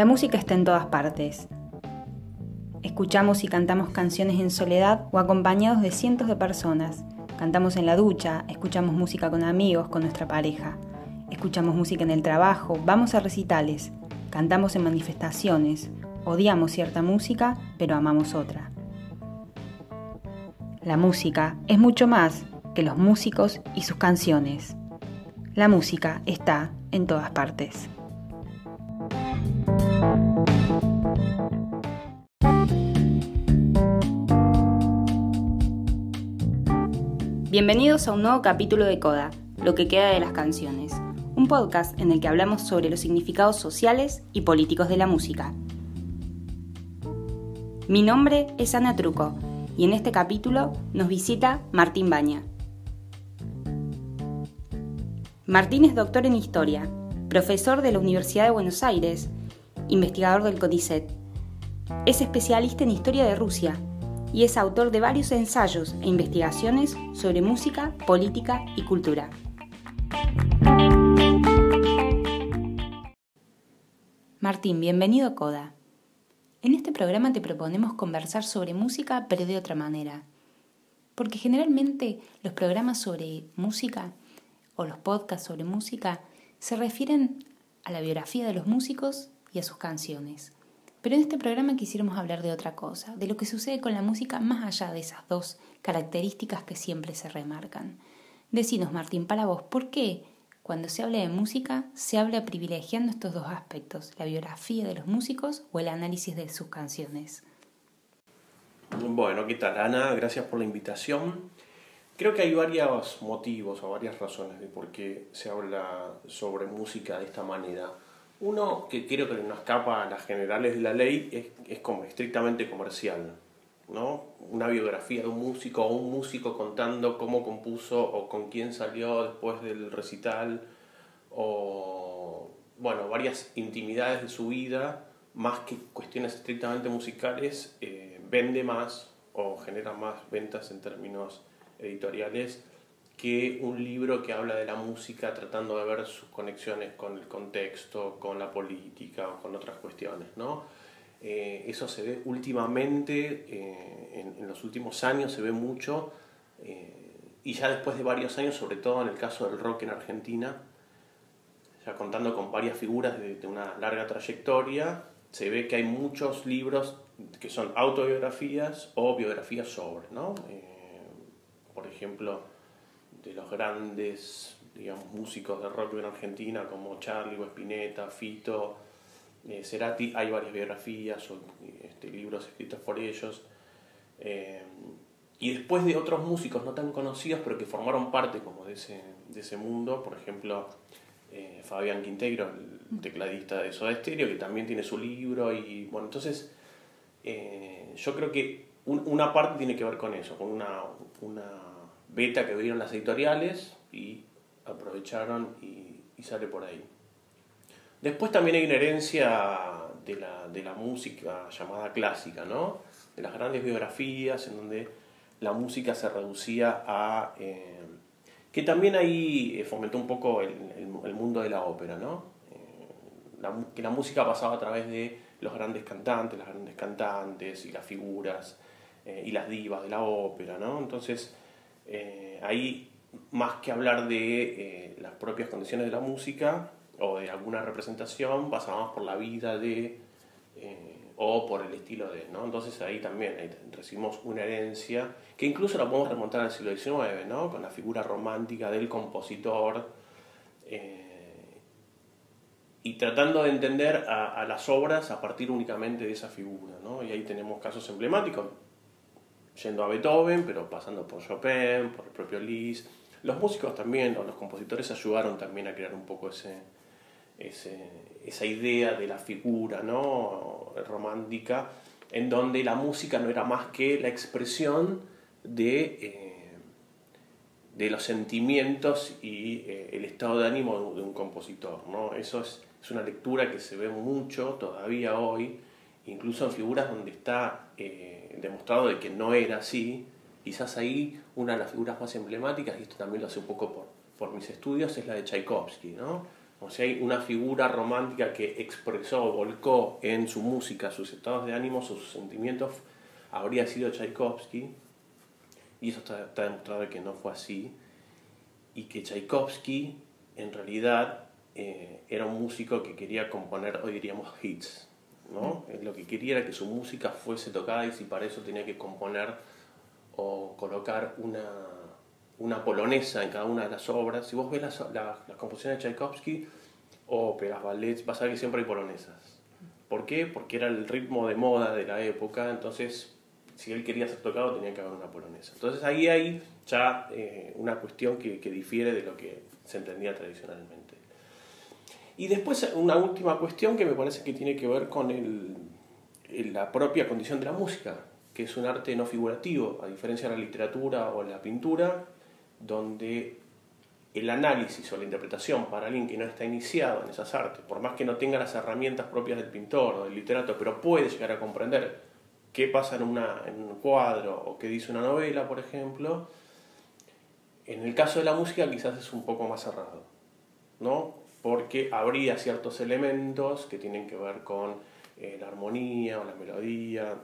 La música está en todas partes. Escuchamos y cantamos canciones en soledad o acompañados de cientos de personas. Cantamos en la ducha, escuchamos música con amigos, con nuestra pareja. Escuchamos música en el trabajo, vamos a recitales, cantamos en manifestaciones, odiamos cierta música, pero amamos otra. La música es mucho más que los músicos y sus canciones. La música está en todas partes. Bienvenidos a un nuevo capítulo de Coda, Lo que queda de las canciones, un podcast en el que hablamos sobre los significados sociales y políticos de la música. Mi nombre es Ana Truco y en este capítulo nos visita Martín Baña. Martín es doctor en Historia, profesor de la Universidad de Buenos Aires, investigador del CONICET. Es especialista en Historia de Rusia y es autor de varios ensayos e investigaciones sobre música, política y cultura. Martín, bienvenido a Coda. En este programa te proponemos conversar sobre música, pero de otra manera. Porque generalmente los programas sobre música o los podcasts sobre música se refieren a la biografía de los músicos y a sus canciones. Pero en este programa quisiéramos hablar de otra cosa, de lo que sucede con la música más allá de esas dos características que siempre se remarcan. Decinos, Martín, para vos, ¿por qué cuando se habla de música se habla privilegiando estos dos aspectos, la biografía de los músicos o el análisis de sus canciones? Bueno, ¿qué tal Ana? Gracias por la invitación. Creo que hay varios motivos o varias razones de por qué se habla sobre música de esta manera. Uno que creo que no escapa a las generales de la ley es, es como estrictamente comercial. ¿no? Una biografía de un músico o un músico contando cómo compuso o con quién salió después del recital o bueno, varias intimidades de su vida, más que cuestiones estrictamente musicales, eh, vende más o genera más ventas en términos editoriales que un libro que habla de la música tratando de ver sus conexiones con el contexto, con la política o con otras cuestiones, ¿no? Eh, eso se ve últimamente, eh, en, los últimos años se ve mucho, eh, y ya después de varios años, sobre todo en el caso del rock en Argentina, ya contando con varias figuras de, de una larga trayectoria, se ve que hay muchos libros que son autobiografías o biografías sobre, ¿no? por ejemplo, de los grandes digamos, músicos de rock en Argentina como Charlie o Spinetta, Fito, eh, Cerati, hay varias biografías o este, libros escritos por ellos. Eh, y después de otros músicos no tan conocidos, pero que formaron parte como de ese, de ese mundo, por ejemplo, eh, Fabián Quinteiro, el tecladista de Soda Stereo, que también tiene su libro. Y bueno, entonces yo creo que una parte tiene que ver con eso, con una, una beta que vieron las editoriales y aprovecharon y, sale por ahí. Después también hay una herencia de la, de la música llamada clásica, ¿no? De las grandes biografías en donde la música se reducía a... Eh, que también ahí eh, fomentó un poco el, mundo de la ópera, ¿no? Eh, que la música pasaba a través de los grandes cantantes, las grandes cantantes y las figuras y las divas de la ópera, ¿no? Entonces eh, ahí, más que hablar de eh, las propias condiciones de la música o de alguna representación, pasamos por la vida de eh, o por el estilo de, ¿no? Entonces ahí también recibimos una herencia que incluso la podemos remontar al siglo XIX, ¿no? Con la figura romántica del compositor y tratando de entender a, a, las obras a partir únicamente de esa figura, ¿no? Y ahí tenemos casos emblemáticos, yendo a Beethoven, pero pasando por Chopin, por el propio Liszt. Los músicos también, o los compositores ayudaron también a crear un poco ese, esa idea de la figura ¿no? romántica, en donde la música no era más que la expresión de, eh, de los sentimientos y eh, el estado de ánimo de un compositor. ¿no? Eso es, es, una lectura que se ve mucho todavía hoy, incluso en figuras donde está... Eh, demostrado de que no era así, quizás ahí una de las figuras más emblemáticas, y esto también lo hace un poco por, por mis estudios, es la de Tchaikovsky, ¿no? O sea, hay una figura romántica que expresó, volcó en su música sus estados de ánimo, sus sentimientos, habría sido Tchaikovsky. Y eso está, está demostrado que no fue así. Y que Tchaikovsky, en realidad, eh, era un músico que quería componer, hoy diríamos, hits. ¿No? Lo que quería era que su música fuese tocada y si para eso tenía que componer o colocar una, una polonesa en cada una de las obras. Si vos ves las, las, composiciones de Tchaikovsky, óperas, ballets, vas a ver que siempre hay polonesas. ¿Por qué? Porque era el ritmo de moda de la época, entonces si él quería ser tocado tenía que haber una polonesa. Entonces ahí hay ya eh, una cuestión que, que difiere de lo que se entendía tradicionalmente. Y después una última cuestión que me parece que tiene que ver con el, la propia condición de la música, que es un arte no figurativo, a diferencia de la literatura o la pintura, donde el análisis o la interpretación para alguien que no está iniciado en esas artes, por más que no tenga las herramientas propias del pintor o del literato, pero puede llegar a comprender qué pasa en, una, en un cuadro o qué dice una novela, por ejemplo, en el caso de la música quizás es un poco más cerrado, ¿no? Porque habría ciertos elementos que tienen que ver con eh, la armonía o la melodía,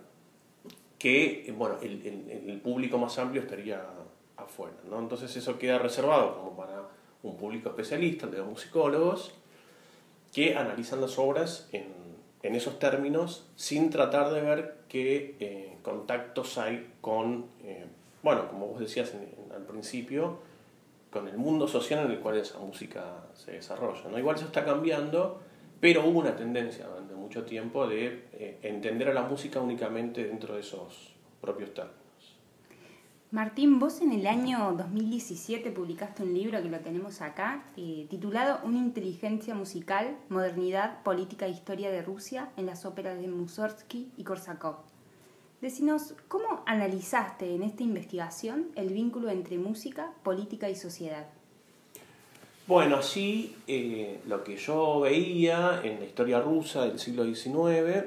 que bueno, el, el, público más amplio estaría afuera. ¿no? Entonces eso queda reservado como para un público especialista, de los musicólogos, que analizan las obras en, en esos términos sin tratar de ver qué eh, contactos hay con, eh, bueno, como vos decías al principio, con el mundo social en el cual esa música se desarrolla. ¿no? Igual eso está cambiando, pero hubo una tendencia durante mucho tiempo de eh, entender a la música únicamente dentro de esos propios términos. Martín, vos en el año 2017 publicaste un libro que lo tenemos acá, eh, titulado Una inteligencia musical, modernidad, política e historia de Rusia en las óperas de Mussorgsky y Korsakov. Decinos, ¿cómo analizaste en esta investigación el vínculo entre música, política y sociedad? Bueno, sí, eh, lo que yo veía en la historia rusa del siglo XIX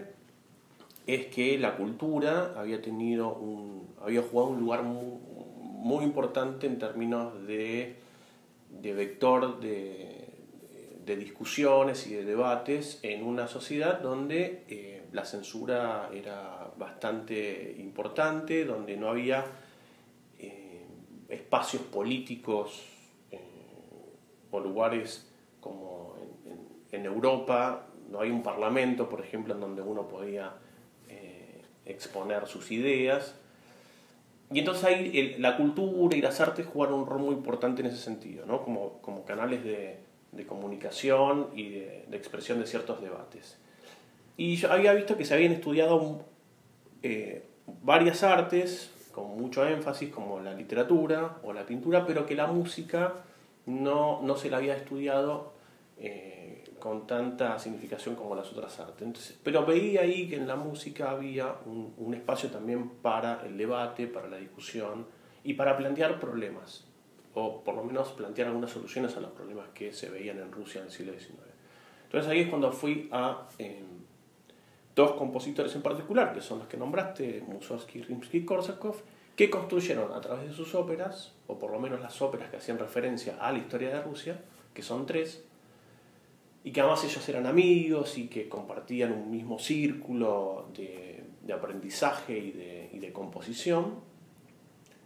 es que la cultura había tenido un, había jugado un lugar muy, importante en términos de, de vector de, de, discusiones y de debates en una sociedad donde eh, la censura era bastante importante, donde no había eh, espacios políticos eh, o lugares como en, Europa, no hay un parlamento, por ejemplo, en donde uno podía eh, exponer sus ideas. Y entonces ahí la cultura y las artes jugaron un rol muy importante en ese sentido, ¿no? como, como canales de, de comunicación y de, de, expresión de ciertos debates. Y yo había visto que se habían estudiado eh, varias artes con mucho énfasis como la literatura o la pintura, pero que la música no, no se la había estudiado eh, con tanta significación como las otras artes. Entonces, pero veía ahí que en la música había un, un espacio también para el debate, para la discusión y para plantear problemas, o por lo menos plantear algunas soluciones a los problemas que se veían en Rusia en el siglo XIX. Entonces ahí es cuando fui a... Eh, dos compositores en particular, que son los que nombraste, Mussorgsky, y Korsakov, que construyeron a través de sus óperas, o por lo menos las óperas que hacían referencia a la historia de Rusia, que son tres, y que además ellos eran amigos y que compartían un mismo círculo de, de aprendizaje y de, y de, composición.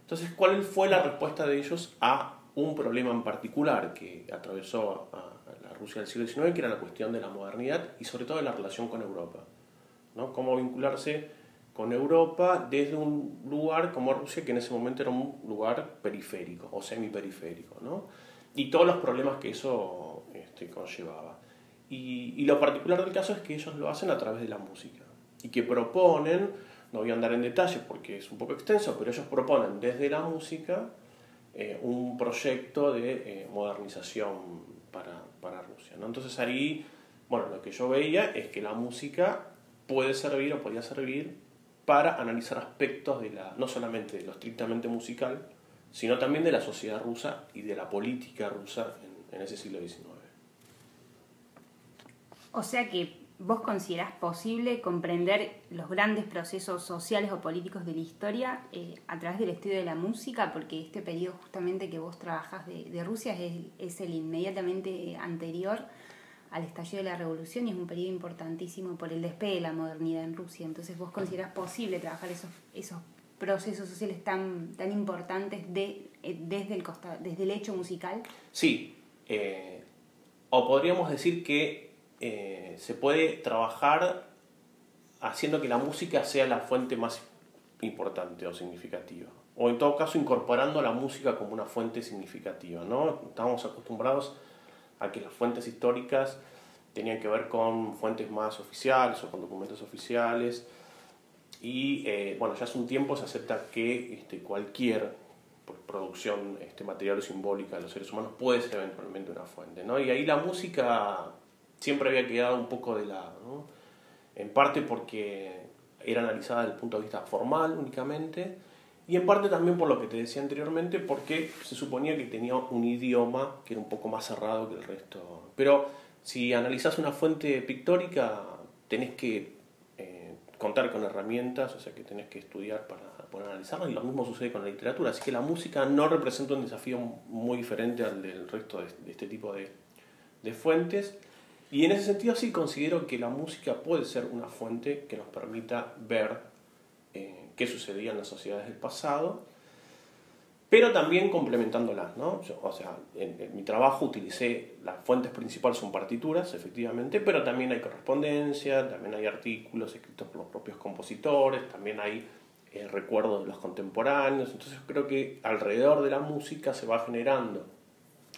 Entonces, ¿cuál fue la respuesta de ellos a un problema en particular que atravesó a la Rusia del siglo XIX, que era la cuestión de la modernidad y sobre todo de la relación con Europa? ¿No? Cómo vincularse con Europa desde un lugar como Rusia, que en ese momento era un lugar periférico o semiperiférico, ¿no? Y todos los problemas que eso este, conllevaba. Y, lo particular del caso es que ellos lo hacen a través de la música y que proponen, no voy a andar en detalles porque es un poco extenso, pero ellos proponen desde la música eh, un proyecto de eh, modernización para, para Rusia. ¿no? Entonces ahí, bueno, lo que yo veía es que la música puede servir o podía servir para analizar aspectos de la, no solamente de lo estrictamente musical, sino también de la sociedad rusa y de la política rusa en, ese siglo XIX. O sea que vos considerás posible comprender los grandes procesos sociales o políticos de la historia eh, a través del estudio de la música, porque este periodo justamente que vos trabajás de, Rusia es, es, el inmediatamente anterior al estallido de la revolución y es un periodo importantísimo por el despegue de la modernidad en Rusia. Entonces vos considerás posible trabajar esos, esos procesos sociales tan, tan importantes de, eh, desde, el desde el hecho musical? Sí, eh, o podríamos decir que eh, se puede trabajar haciendo que la música sea la fuente más importante o significativa. O en todo caso incorporando la música como una fuente significativa. ¿no? Estamos acostumbrados a que las fuentes históricas tenían que ver con fuentes más oficiales o con documentos oficiales. Y eh, bueno, ya hace un tiempo se acepta que este, cualquier producción este, material o simbólica de los seres humanos puede ser eventualmente una fuente. ¿no? Y ahí la música siempre había quedado un poco de lado. ¿no? En parte porque era analizada desde el punto de vista formal únicamente y en parte también por lo que te decía anteriormente, porque se suponía que tenía un idioma que era un poco más cerrado que el resto. Pero si analizas una fuente pictórica, tenés que eh, contar con herramientas, o sea que tenés que estudiar para poder analizarla, y lo mismo sucede con la literatura. Así que la música no representa un desafío muy diferente al del resto de, este tipo de, de fuentes. Y en ese sentido sí considero que la música puede ser una fuente que nos permita ver eh, qué sucedía en las sociedades del pasado, pero también complementándolas. ¿no? o sea, en, mi trabajo utilicé, las fuentes principales son partituras, efectivamente, pero también hay correspondencia, también hay artículos escritos por los propios compositores, también hay eh, recuerdos de los contemporáneos, entonces creo que alrededor de la música se va generando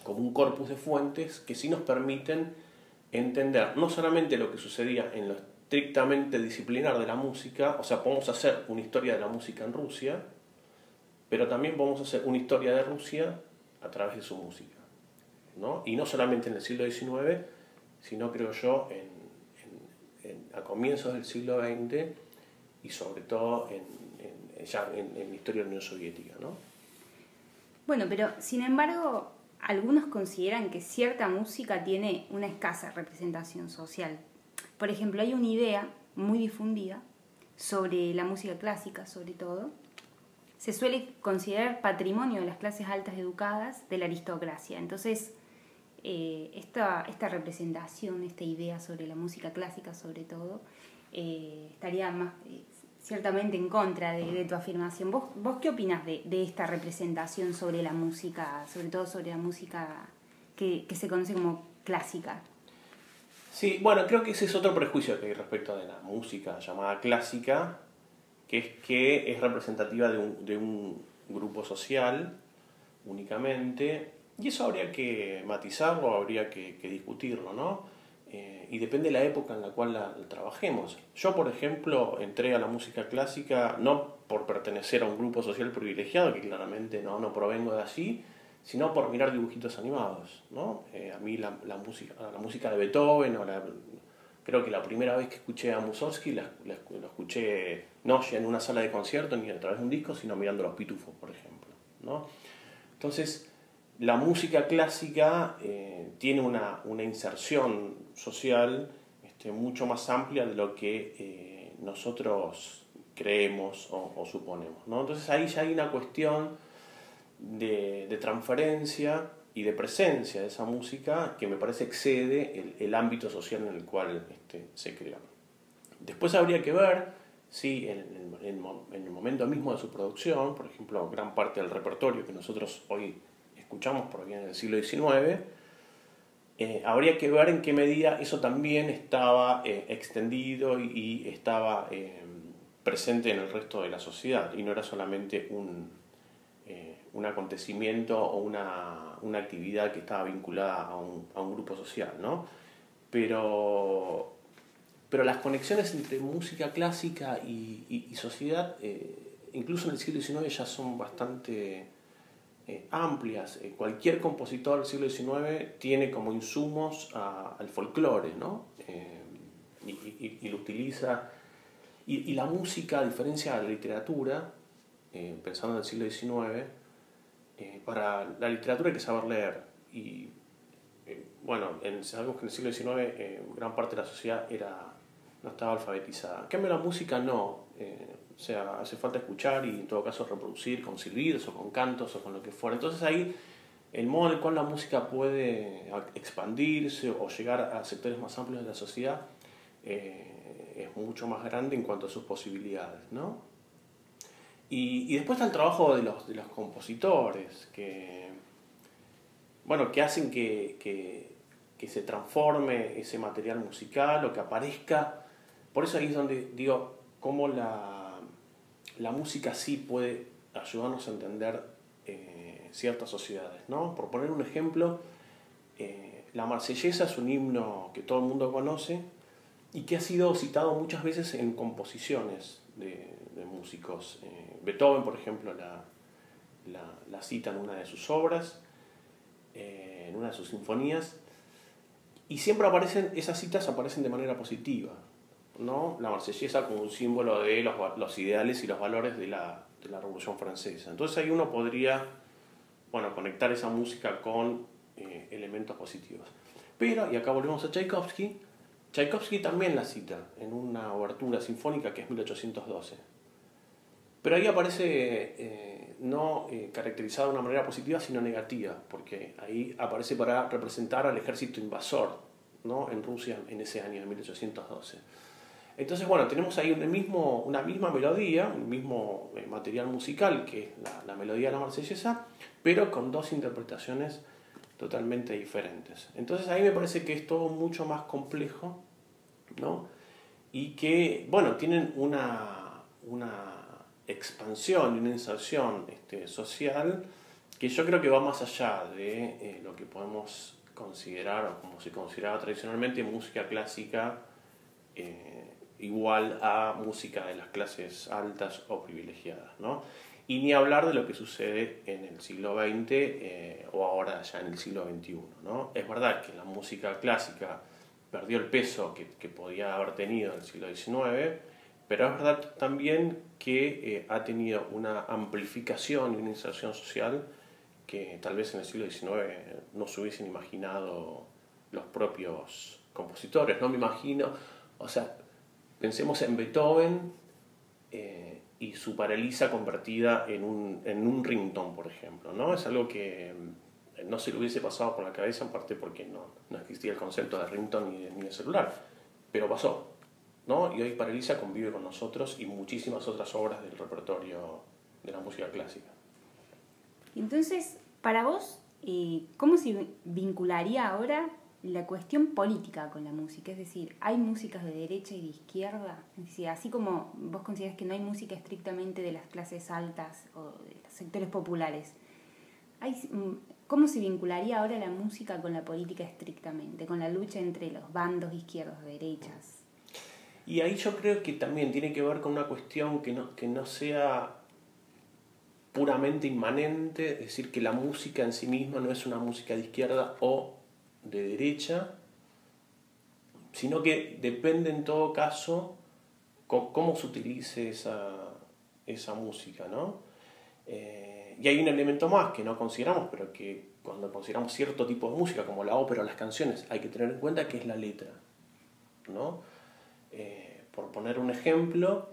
como un corpus de fuentes que sí nos permiten entender no solamente lo que sucedía en los estrictamente disciplinar de la música, o sea, podemos hacer una historia de la música en Rusia, pero también podemos hacer una historia de Rusia a través de su música. ¿no? Y no solamente en el siglo XIX, sino creo yo a comienzos del siglo XX y sobre todo en, ya en, la historia de la Unión Soviética. ¿no? Bueno, pero sin embargo, algunos consideran que cierta música tiene una escasa representación social. Por ejemplo, hay una idea muy difundida sobre la música clásica, sobre todo. Se suele considerar patrimonio de las clases altas educadas de la aristocracia. Entonces, eh, esta, esta, representación, esta idea sobre la música clásica, sobre todo, eh, estaría más, eh, ciertamente en contra de, tu afirmación. ¿Vos, ¿Vos, qué opinas de, esta representación sobre la música, sobre todo sobre la música que se conoce como clásica? Sí, bueno, creo que ese es otro prejuicio que hay respecto de la música llamada clásica, que es que es representativa de un, de un grupo social únicamente, y eso habría que matizarlo, habría que, discutirlo, ¿no? Eh, y depende de la época en la cual trabajemos. Yo, por ejemplo, entré a la música clásica no por pertenecer a un grupo social privilegiado, que claramente no, no provengo de allí, sino por mirar dibujitos animados. ¿no? Eh, a mí la, la, música, la música de Beethoven, creo que la primera vez que escuché a Mussorgsky la, escuché no en una sala de concierto ni a través de un disco, sino mirando los pitufos, por ejemplo. ¿no? Entonces, la música clásica eh, tiene una, una, inserción social este, mucho más amplia de lo que eh, nosotros creemos o, o suponemos. ¿no? Entonces ahí ya hay una cuestión de, transferencia y de presencia de esa música que me parece excede el, ámbito social en el cual este, se crea. Después habría que ver si en, el momento mismo de su producción, por ejemplo, gran parte del repertorio que nosotros hoy escuchamos proviene del siglo XIX, eh, habría que ver en qué medida eso también estaba eh, extendido y, estaba eh, presente en el resto de la sociedad y no era solamente un, un acontecimiento o una, una, actividad que estaba vinculada a un, a un grupo social, ¿no? Pero, pero las conexiones entre música clásica y, sociedad, eh, incluso en el siglo XIX, ya son bastante eh, amplias. Eh, cualquier compositor del siglo XIX tiene como insumos al folclore, ¿no? y, y, lo utiliza. Y, la música, a diferencia de la literatura, pensando en el siglo XIX, eh, para la literatura hay que saber leer. Y eh, bueno, en, sabemos que en el siglo XIX eh, gran parte de la sociedad era, no estaba alfabetizada. En la música no. o sea, hace falta escuchar y en todo caso reproducir con silbidos o con cantos o con lo que fuera. Entonces ahí el modo en el cual la música puede expandirse o llegar a sectores más amplios de la sociedad eh, es mucho más grande en cuanto a sus posibilidades, ¿no? Y, después está el trabajo de los, de los compositores, que, bueno, que hacen que, que, se transforme ese material musical o que aparezca. Por eso ahí es donde digo, cómo la, la música sí puede ayudarnos a entender eh, ciertas sociedades, ¿no? Por poner un ejemplo, eh, la marsellesa es un himno que todo el mundo conoce, y que ha sido citado muchas veces en composiciones de, músicos. Eh, Beethoven, por ejemplo, la, la, cita en una de sus obras, eh, en una de sus sinfonías, y siempre aparecen, esas citas aparecen de manera positiva. ¿no? La marsellesa como un símbolo de los, los ideales y los valores de la, de la, Revolución Francesa. Entonces ahí uno podría bueno, conectar esa música con eh, elementos positivos. Pero, y acá volvemos a Tchaikovsky, Tchaikovsky también la cita en una obertura sinfónica que es 1812. Pero ahí aparece eh, no eh, caracterizada de una manera positiva, sino negativa, porque ahí aparece para representar al ejército invasor ¿no? en Rusia en ese año de 1812. Entonces, bueno, tenemos ahí un mismo, una misma melodía, un mismo eh, material musical, que la, la melodía de la marsellesa, pero con dos interpretaciones totalmente diferentes. Entonces ahí me parece que es todo mucho más complejo, ¿no? Y que, bueno, tienen una, una expansión y una inserción este, social que yo creo que va más allá de eh, lo que podemos considerar, o como se consideraba tradicionalmente, música clásica eh, igual a música de las clases altas o privilegiadas, ¿no? Y ni hablar de lo que sucede en el siglo XX eh, o ahora ya en el siglo XXI. ¿no? Es verdad que la música clásica perdió el peso que, que podía haber tenido en el siglo XIX, pero es verdad también que eh, ha tenido una amplificación y una inserción social que tal vez en el siglo XIX no se hubiesen imaginado los propios compositores. No me imagino, o sea, pensemos en Beethoven. Eh, y su paralisa convertida en un, en un ringtone, por ejemplo. ¿no? Es algo que mm, no se le hubiese pasado por la cabeza, en parte porque no, no existía el concepto de ringtone ni de, ni de celular, pero pasó. ¿No? Y hoy Paralisa convive con nosotros y muchísimas otras obras del repertorio de la música clásica. Entonces, para vos, eh, ¿cómo se vincularía ahora la cuestión política con la música, es decir, hay músicas de derecha y de izquierda, así como vos consideras que no hay música estrictamente de las clases altas o de los sectores populares, mm, ¿cómo se vincularía ahora la música con la política estrictamente, con la lucha entre los bandos izquierdos y derechas? Y ahí yo creo que también tiene que ver con una cuestión que no, que no sea puramente inmanente, es decir, que la música en sí misma no es una música de izquierda o de derecha, sino que depende en todo caso cómo se utilice esa, esa música, ¿no? Eh, y hay un elemento más que no consideramos, pero que cuando consideramos cierto tipo de música, como la ópera o las canciones, hay que tener en cuenta que es la letra, ¿no? Eh, por poner un ejemplo,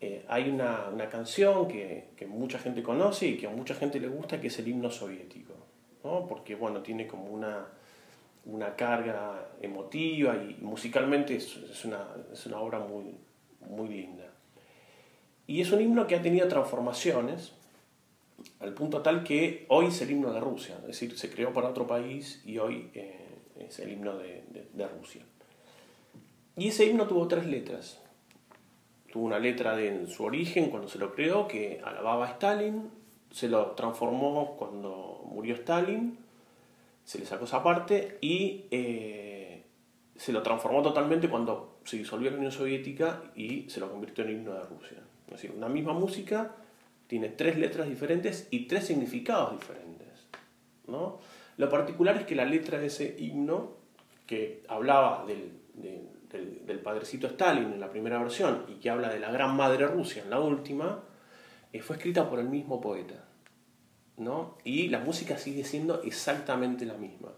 eh, hay una, canción que, mucha gente conoce y que a mucha gente le gusta, que es el himno soviético, ¿no? Porque, bueno, tiene como una una carga emotiva y musicalmente es, una, es una, obra muy, muy linda. Y es un himno que ha tenido transformaciones al punto tal que hoy es el himno de Rusia, es decir, se creó para otro país y hoy eh, es el himno de, Rusia. Y ese himno tuvo tres letras. Tuvo una letra de, en su origen cuando se lo creó que alababa a Stalin, se lo transformó cuando murió Stalin se le sacó esa parte y eh, se lo transformó totalmente cuando se disolvió la Unión Soviética y se lo convirtió en himno de Rusia. Es decir, una misma música tiene tres letras diferentes y tres significados diferentes. ¿no? Lo particular es que la letra de ese himno, que hablaba del, del, del, padrecito Stalin en la primera versión y que habla de la gran madre Rusia en la última, eh, fue escrita por el mismo poeta. Y la música sigue siendo exactamente la misma.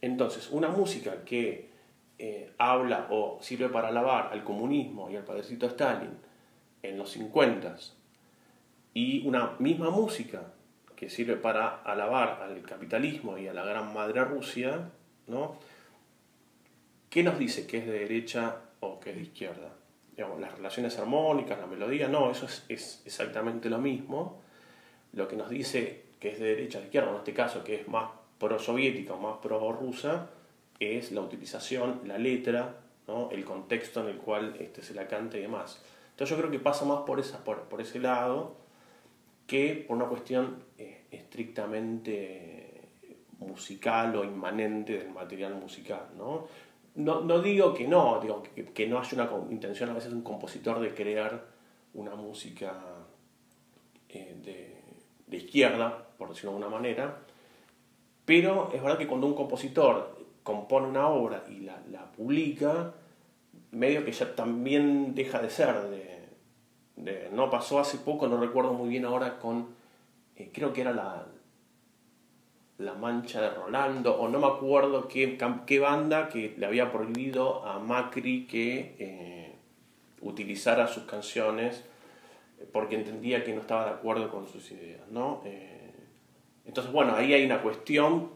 Entonces, una música que eh, habla o sirve para alabar al comunismo y al padrecito Stalin en los 50 y una misma música que sirve para alabar al capitalismo y a la gran madre Rusia, ¿no? ¿Qué nos dice que es de derecha o que es de izquierda? las relaciones armónicas, la melodía, no, eso es, es, exactamente lo mismo. Lo que nos dice que es de derecha o de izquierda, en este caso que es más pro-soviética o más pro-rusa, es la utilización, la letra, ¿no? el contexto en el cual este, se la canta y demás. Entonces yo creo que pasa más por, esa, por, por ese lado que por una cuestión eh, estrictamente musical o inmanente del material musical. ¿no? No, no digo que no, digo que, que, no haya una intención a veces de un compositor de crear una música eh, de, de, izquierda, por decirlo de alguna manera, pero es verdad que cuando un compositor compone una obra y la, la publica, medio que ya también deja de ser de, no pasó hace poco, no recuerdo muy bien ahora con, eh, creo que era la, la Mancha de Rolando, o no me acuerdo qué, qué banda que le había prohibido a Macri que eh, utilizara sus canciones porque entendía que no estaba de acuerdo con sus ideas, ¿no? Eh, entonces, bueno, ahí hay una cuestión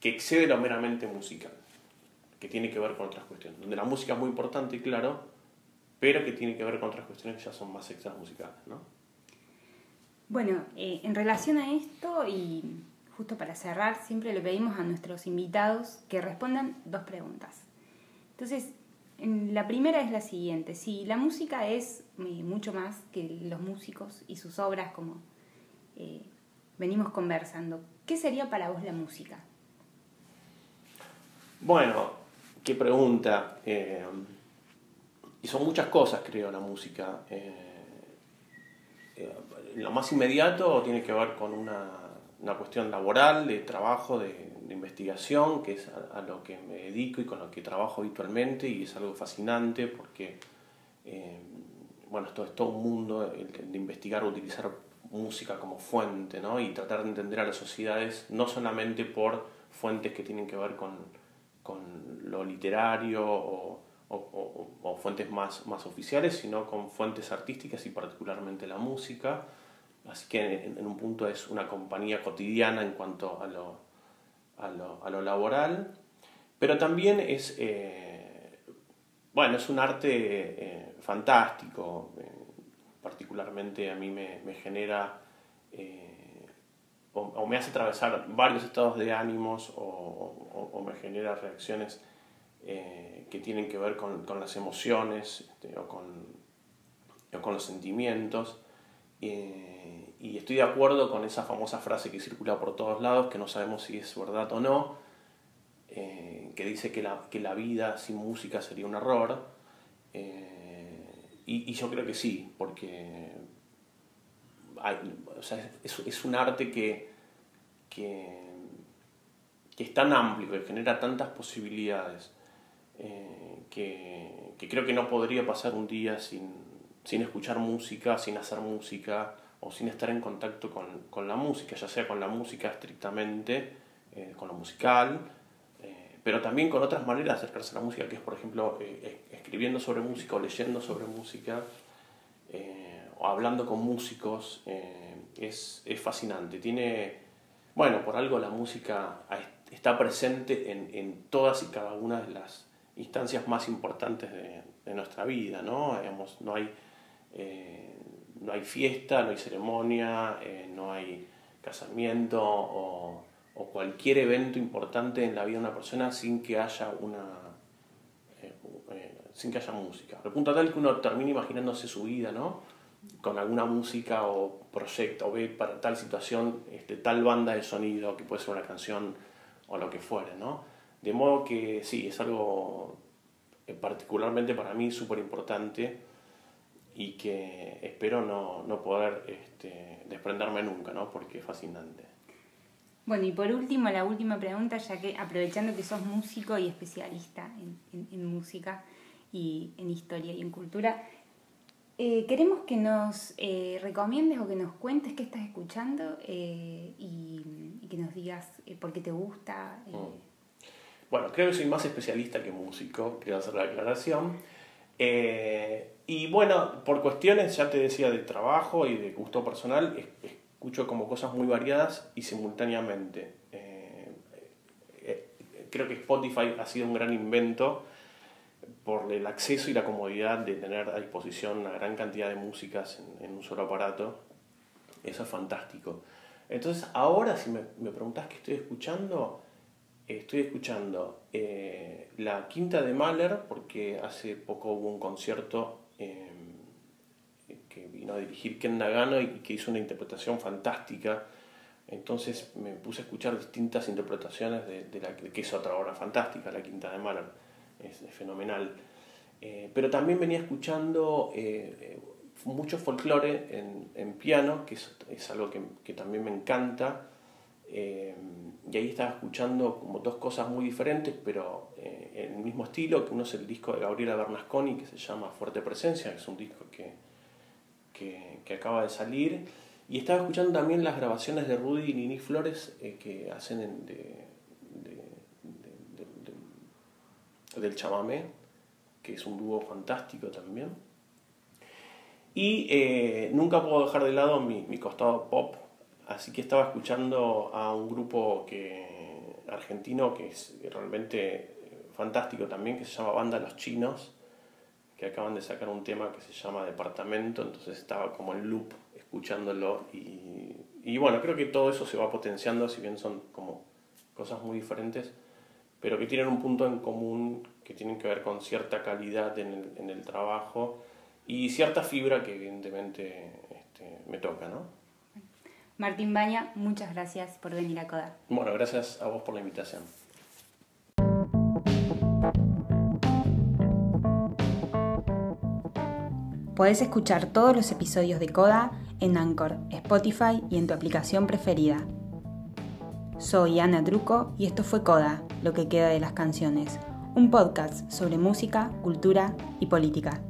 que excede lo meramente musical, que tiene que ver con otras cuestiones, donde la música es muy importante, claro, pero que tiene que ver con otras cuestiones que ya son más extras musicales, ¿no? Bueno, eh, en relación a esto y justo para cerrar, siempre le pedimos a nuestros invitados que respondan dos preguntas. Entonces, la primera es la siguiente, si la música es eh, mucho más que los músicos y sus obras como eh, venimos conversando, ¿qué sería para vos la música? Bueno, qué pregunta. Eh, y son muchas cosas, creo, la música. lo más inmediato tiene que ver con una una cuestión laboral, de trabajo, de, investigación, que es a, lo que me dedico y con lo que trabajo habitualmente y es algo fascinante porque, eh, bueno, esto es todo un mundo de investigar, utilizar música como fuente, ¿no? Y tratar de entender a las sociedades no solamente por fuentes que tienen que ver con, con lo literario o, o, o, fuentes más, más oficiales, sino con fuentes artísticas y particularmente la música. Así que en, un punto es una compañía cotidiana en cuanto a lo, a lo, a lo laboral, pero también es, eh, bueno, es un arte eh, fantástico, eh, particularmente a mí me, me genera o, o, me hace atravesar varios estados de ánimos o, o me genera reacciones que tienen que ver con, con las emociones este, o, con, con los sentimientos y estoy de acuerdo con esa famosa frase que circula por todos lados, que no sabemos si es verdad o no, eh, que dice que la, que la, vida sin música sería un error. Eh, y, yo creo que sí, porque es, un arte que, que, es tan amplio, que genera tantas posibilidades, eh, que creo que no podría pasar un día sin, sin escuchar música, sin hacer música o sin estar en contacto con, con la música, ya sea con la música estrictamente, eh, con lo musical, eh, pero también con otras maneras de acercarse a la música, que es, por ejemplo, eh, escribiendo sobre música o leyendo sobre música, o hablando con músicos, es, es, fascinante. Tiene, bueno, por algo la música está presente en, en, todas y cada una de las instancias más importantes de, de nuestra vida, ¿no? Digamos, no hay no hay fiesta, no hay ceremonia, eh, no hay casamiento o, cualquier evento importante en la vida de una persona sin que haya una eh, eh, sin que haya música. Al punto tal que uno termina imaginándose su vida, ¿no? Con alguna música o proyecto, o ve para tal situación, este, tal banda de sonido, que puede ser una canción o lo que fuere, ¿no? De modo que sí, es algo particularmente para mí súper importante y que espero no, no poder este, desprenderme nunca, ¿no? porque es fascinante. Bueno, y por último, la última pregunta, ya que aprovechando que sos músico y especialista en, en, música y en historia y en cultura, eh, queremos que nos eh, recomiendes o que nos cuentes qué estás escuchando eh, y, y, que nos digas eh, por qué te gusta. Mm. Bueno, creo que soy más especialista que músico, quiero hacer la aclaración. Eh, y bueno, por cuestiones, ya te decía, de trabajo y de gusto personal, escucho como cosas muy variadas y simultáneamente. Eh, eh, creo que Spotify ha sido un gran invento por el acceso y la comodidad de tener a disposición una gran cantidad de músicas en, un solo aparato. Eso es fantástico. Entonces, ahora si me, me preguntas qué estoy escuchando, estoy escuchando eh, la quinta de Mahler, porque hace poco hubo un concierto eh, que vino a dirigir Ken Nagano y que hizo una interpretación fantástica. Entonces me puse a escuchar distintas interpretaciones de, la que es otra obra fantástica, la quinta de Mahler, es, fenomenal. Eh, pero también venía escuchando mucho folclore en, piano, que es, algo que, también me encanta. Y ahí estaba escuchando como dos cosas muy diferentes, pero eh, en el mismo estilo, que uno es el disco de Gabriela Bernasconi, que se llama Fuerte Presencia, que es un disco que, que, acaba de salir. Y estaba escuchando también las grabaciones de Rudy y Nini Flores eh, que hacen en, de, del chamamé, que es un dúo fantástico también. Y eh, nunca puedo dejar de lado mi, mi costado pop, Así que estaba escuchando a un grupo que, argentino que es realmente fantástico también, que se llama Banda Los Chinos, que acaban de sacar un tema que se llama Departamento, entonces estaba como en loop escuchándolo y, bueno, creo que todo eso se va potenciando, si bien son como cosas muy diferentes, pero que tienen un punto en común que tienen que ver con cierta calidad en el, en el trabajo y cierta fibra que evidentemente este, me toca, ¿no? Martín Baña, muchas gracias por venir a CODA. Bueno, gracias a vos por la invitación. Podés escuchar todos los episodios de Coda en Anchor, Spotify y en tu aplicación preferida. Soy Ana Truco y esto fue Coda, lo que queda de las canciones, un podcast sobre música, cultura y política.